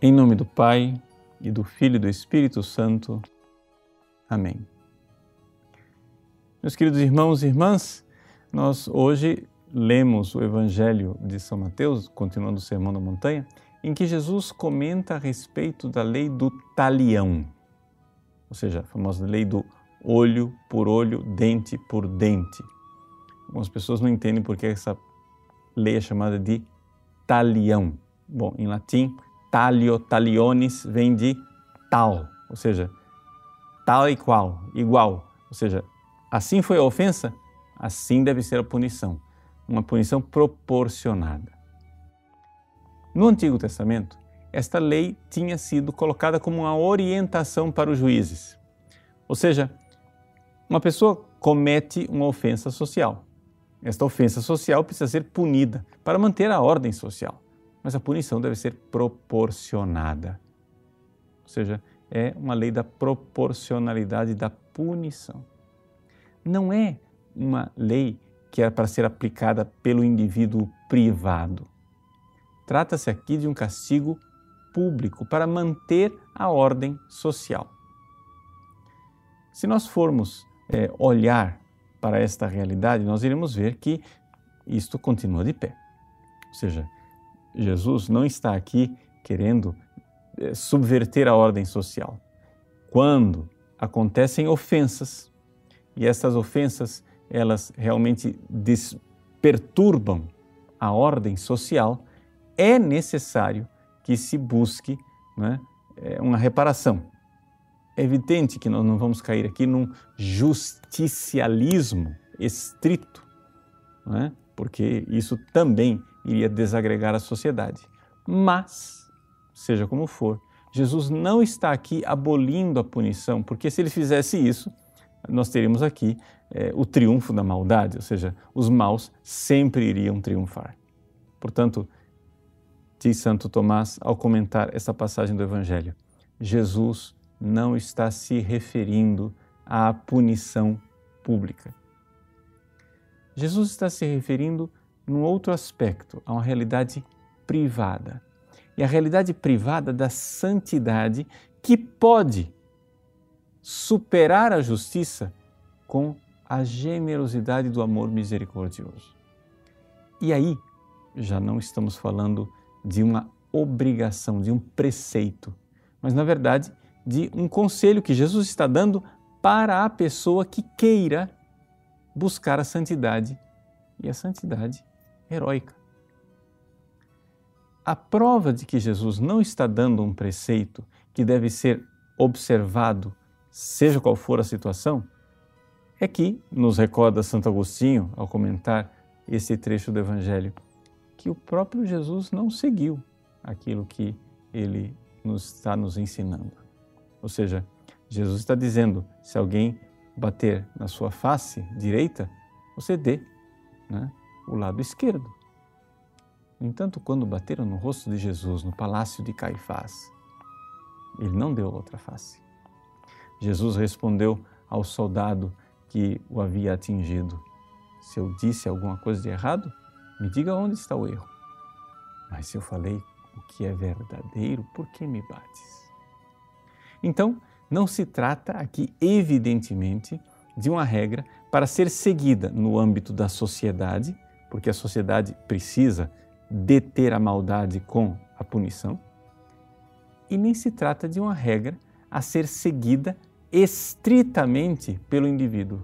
Em nome do Pai e do Filho e do Espírito Santo. Amém. Meus queridos irmãos e irmãs, nós hoje lemos o Evangelho de São Mateus, continuando o Sermão da Montanha, em que Jesus comenta a respeito da lei do talião, ou seja, a famosa lei do olho por olho, dente por dente. Algumas pessoas não entendem por que essa lei é chamada de talião. Bom, em latim, talio, talionis vem de tal, ou seja, tal e qual, igual. Ou seja, assim foi a ofensa, assim deve ser a punição. Uma punição proporcionada. No Antigo Testamento, esta lei tinha sido colocada como uma orientação para os juízes. Ou seja, uma pessoa comete uma ofensa social. Esta ofensa social precisa ser punida para manter a ordem social, mas a punição deve ser proporcionada. Ou seja, é uma lei da proporcionalidade da punição. Não é uma lei que é para ser aplicada pelo indivíduo privado. Trata-se aqui de um castigo público para manter a ordem social. Se nós formos é, olhar para esta realidade, nós iremos ver que isto continua de pé. Ou seja, Jesus não está aqui querendo é, subverter a ordem social. Quando acontecem ofensas, e essas ofensas elas realmente perturbam a ordem social, é necessário que se busque né, uma reparação. É evidente que nós não vamos cair aqui num justicialismo estrito, é? porque isso também iria desagregar a sociedade. Mas, seja como for, Jesus não está aqui abolindo a punição, porque se ele fizesse isso, nós teríamos aqui é, o triunfo da maldade, ou seja, os maus sempre iriam triunfar. Portanto, diz Santo Tomás ao comentar essa passagem do Evangelho, Jesus não está se referindo à punição pública. Jesus está se referindo num outro aspecto, a uma realidade privada. E a realidade privada da santidade que pode superar a justiça com a generosidade do amor misericordioso. E aí, já não estamos falando de uma obrigação, de um preceito, mas na verdade de um conselho que Jesus está dando para a pessoa que queira buscar a santidade e a santidade heróica. A prova de que Jesus não está dando um preceito que deve ser observado, seja qual for a situação, é que nos recorda Santo Agostinho, ao comentar esse trecho do Evangelho, que o próprio Jesus não seguiu aquilo que ele nos está nos ensinando. Ou seja, Jesus está dizendo: se alguém bater na sua face direita, você dê né, o lado esquerdo. No entanto, quando bateram no rosto de Jesus no palácio de Caifás, ele não deu outra face. Jesus respondeu ao soldado que o havia atingido: Se eu disse alguma coisa de errado, me diga onde está o erro. Mas se eu falei o que é verdadeiro, por que me bates? Então, não se trata aqui, evidentemente, de uma regra para ser seguida no âmbito da sociedade, porque a sociedade precisa deter a maldade com a punição, e nem se trata de uma regra a ser seguida estritamente pelo indivíduo.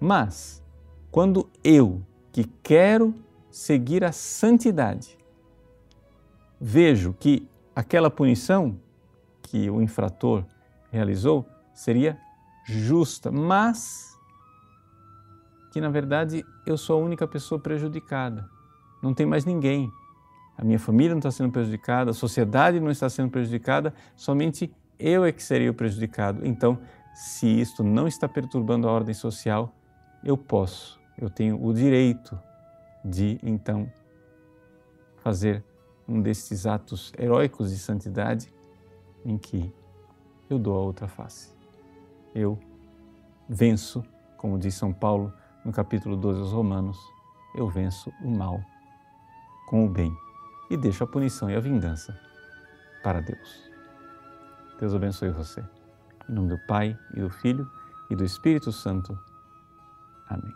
Mas, quando eu, que quero seguir a santidade, vejo que aquela punição que o infrator realizou seria justa, mas que na verdade eu sou a única pessoa prejudicada. Não tem mais ninguém. A minha família não está sendo prejudicada, a sociedade não está sendo prejudicada, somente eu é que seria o prejudicado. Então, se isto não está perturbando a ordem social, eu posso, eu tenho o direito de então fazer um destes atos heróicos de santidade em que eu dou a outra face. Eu venço, como diz São Paulo no capítulo 12 dos Romanos, eu venço o mal com o bem e deixo a punição e a vingança para Deus. Deus abençoe você. Em nome do Pai e do Filho e do Espírito Santo. Amém.